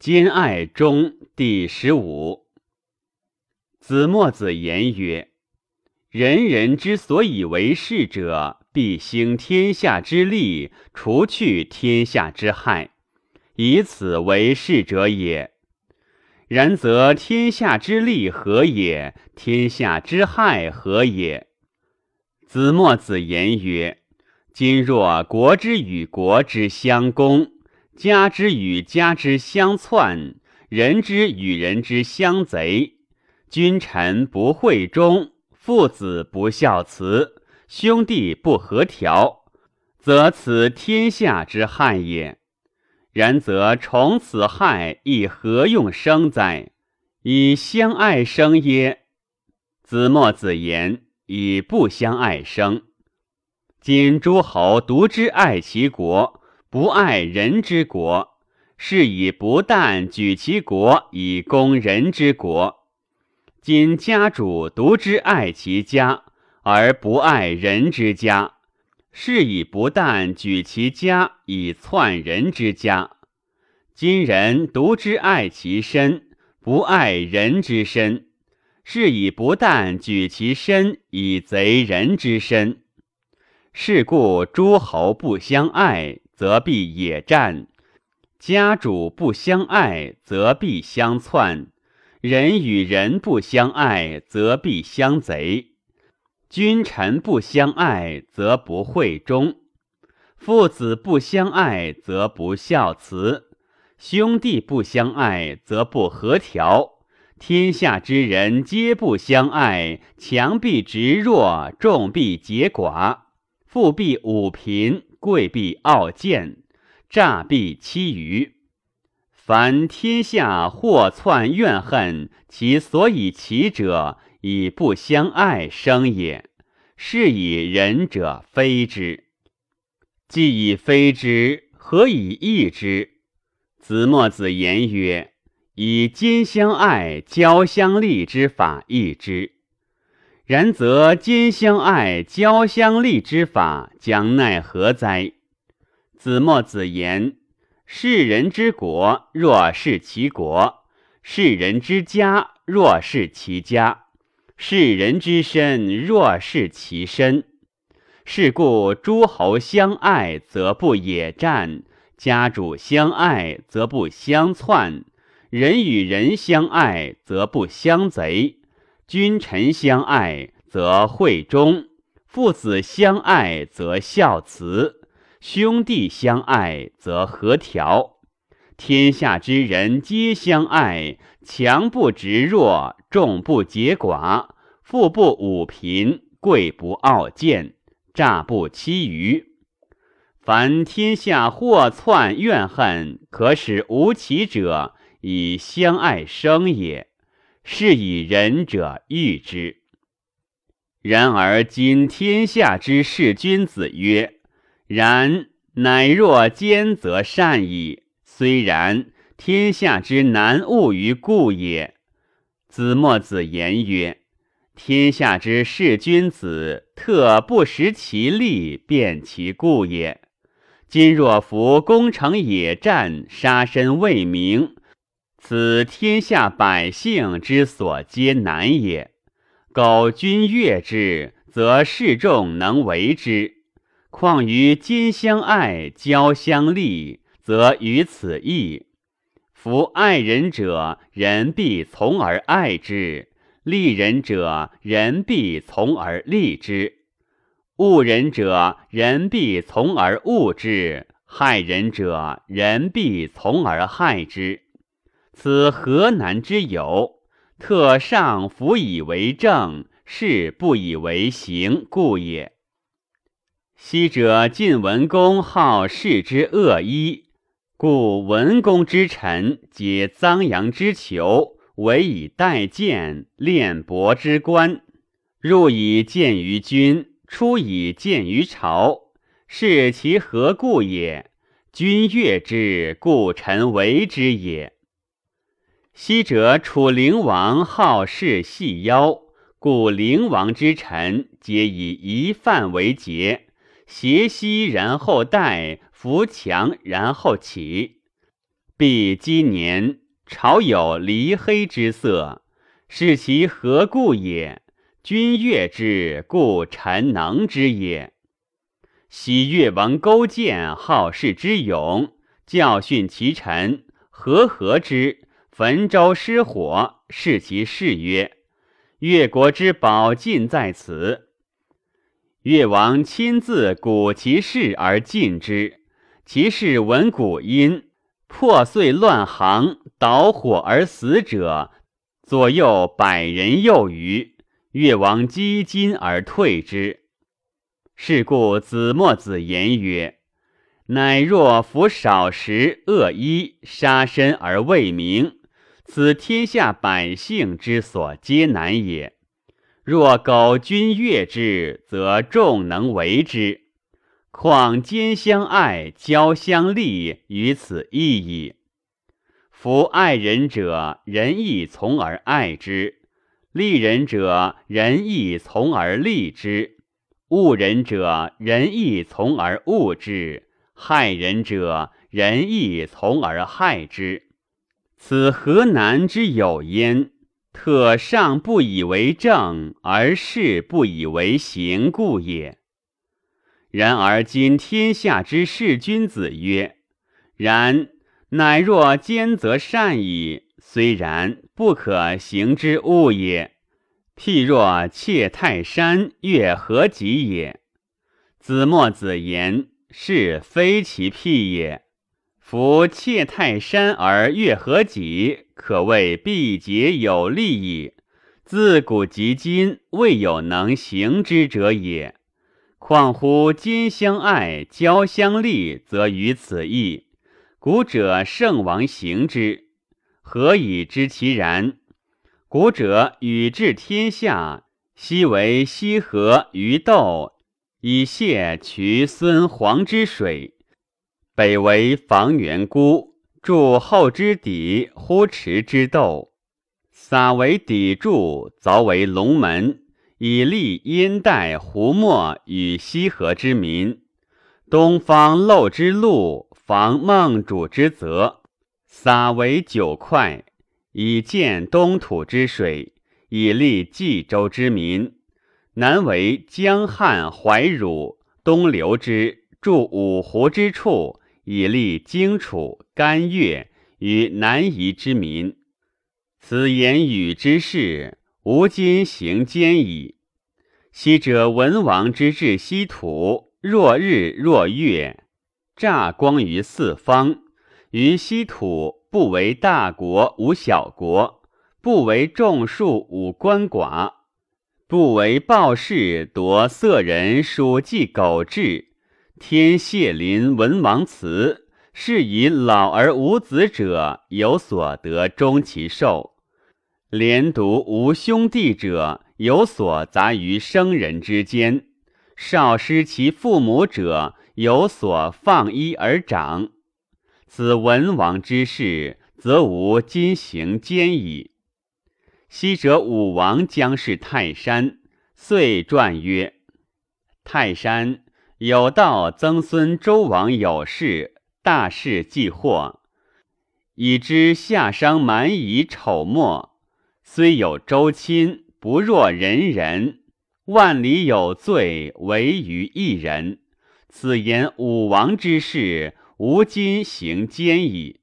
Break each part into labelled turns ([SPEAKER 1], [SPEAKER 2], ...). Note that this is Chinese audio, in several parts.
[SPEAKER 1] 兼爱中第十五。子墨子言曰：“人人之所以为士者，必兴天下之利，除去天下之害，以此为士者也。然则天下之利何也？天下之害何也？”子墨子言曰：“今若国之与国之相攻。”家之与家之相篡，人之与人之相贼，君臣不惠忠，父子不孝慈，兄弟不和调，则此天下之害也。然则从此害，亦何用生哉？以相爱生耶？子墨子言：以不相爱生。今诸侯独之爱其国。不爱人之国，是以不但举其国以攻人之国；今家主独之爱其家，而不爱人之家，是以不但举其家以篡人之家；今人独之爱其身，不爱人之身，是以不但举其身以贼人之身。是故诸侯不相爱。则必野战，家主不相爱，则必相篡；人与人不相爱，则必相贼；君臣不相爱，则不惠忠；父子不相爱，则不孝慈；兄弟不相爱，则不和调。天下之人皆不相爱，强必执弱，众必结寡，富必侮贫。贵必傲贱，诈必欺愚。凡天下祸篡怨恨，其所以起者，以不相爱生也。是以仁者非之。既以非之，何以易之？子墨子言曰：“以兼相爱、交相利之法易之。”然则兼相爱、交相利之法，将奈何哉？子墨子言：世人之国，若是其国；世人之家，若是其家；世人之身，若是其身。是故诸侯相爱，则不野战；家主相爱，则不相篡；人与人相爱，则不相贼。君臣相爱，则惠忠；父子相爱，则孝慈；兄弟相爱，则和调。天下之人皆相爱，强不执弱，众不结寡，富不侮贫，贵不傲贱，诈不欺愚。凡天下祸篡怨恨，可使无其者，以相爱生也。是以仁者喻之。然而今天下之士君子曰：“然，乃若奸则善矣。”虽然，天下之难物于故也。子墨子言曰：“天下之士君子，特不识其利，辨其故也。今若夫攻城野战，杀身为名。”此天下百姓之所皆难也。苟君悦之，则士众能为之；况于今相爱、交相利，则于此异。夫爱人者，人必从而爱之；利人者，人必从而利之；恶人者，人必从而恶之；害人者，人必从而害之。此何难之有？特上弗以为政，是不以为行，故也。昔者晋文公好士之恶衣，故文公之臣皆臧阳之囚，委以待见，练帛之官，入以见于君，出以见于朝，是其何故也？君悦之，故臣为之也。昔者楚灵王好事细腰，故灵王之臣皆以一犯为节，斜息然后带，扶墙然后起。必积年，朝有离黑之色，是其何故也？君悦之，故臣能之也。昔越王勾践好事之勇，教训其臣，和合之，焚舟失火，是其事曰：“越国之宝尽在此。”越王亲自鼓其事而进之，其事闻鼓音，破碎乱行，导火而死者，左右百人右余。越王击金而退之。是故子墨子言曰：“乃若服少食，恶衣，杀身而为名，此天下百姓之所皆难也。若苟君悦之，则众能为之。况兼相爱，交相利，于此异矣。夫爱人者，人亦从而爱之；利人者，人亦从而利之。”恶人者，人亦从而恶之；害人者，人亦从而害之。此何难之有焉？特上不以为正，而事不以为行故也。然而今天下之士君子曰：“然，乃若兼则善矣。虽然，不可行之物也。”譬若窃泰山，越何己也？子墨子言：是非其譬也。夫窃泰山而越何己，可谓必结有利矣。自古及今，未有能行之者也。况乎今相爱，交相利，则于此意。古者圣王行之，何以知其然？古者禹治天下，昔为西河于斗，以泄渠孙黄之水；北为房元孤，筑后之底，呼池之斗，撒为砥柱，凿为龙门，以利阴代胡墨与西河之民。东方漏之路，防孟主之泽，撒为九块。以见东土之水，以利冀州之民；南为江汉怀汝，东流之，筑五湖之处，以利荆楚甘越与南夷之民。此言语之事，吾今行间矣。昔者文王之治西土，若日若月，乍光于四方，于西土。不为大国无小国，不为众庶无官寡，不为暴士夺色人属计苟志。天谢临文王祠，是以老而无子者有所得终其寿；连独无兄弟者有所杂于生人之间；少失其父母者有所放衣而长。此文王之事，则无今行间矣。昔者武王将是泰山，遂传曰：“泰山有道，曾孙周王有事，大事既获，已知夏商蛮夷丑末，虽有周亲，不若人人。万里有罪，唯于一人。此言武王之事。”吾今行奸矣。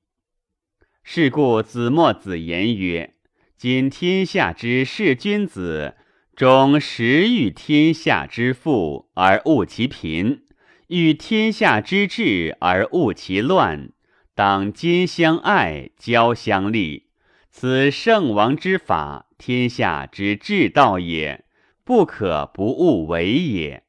[SPEAKER 1] 是故子墨子言曰：“今天下之士君子，终实欲天下之富而恶其贫，欲天下之治而恶其乱。当兼相爱，交相利，此圣王之法，天下之至道也，不可不务为也。”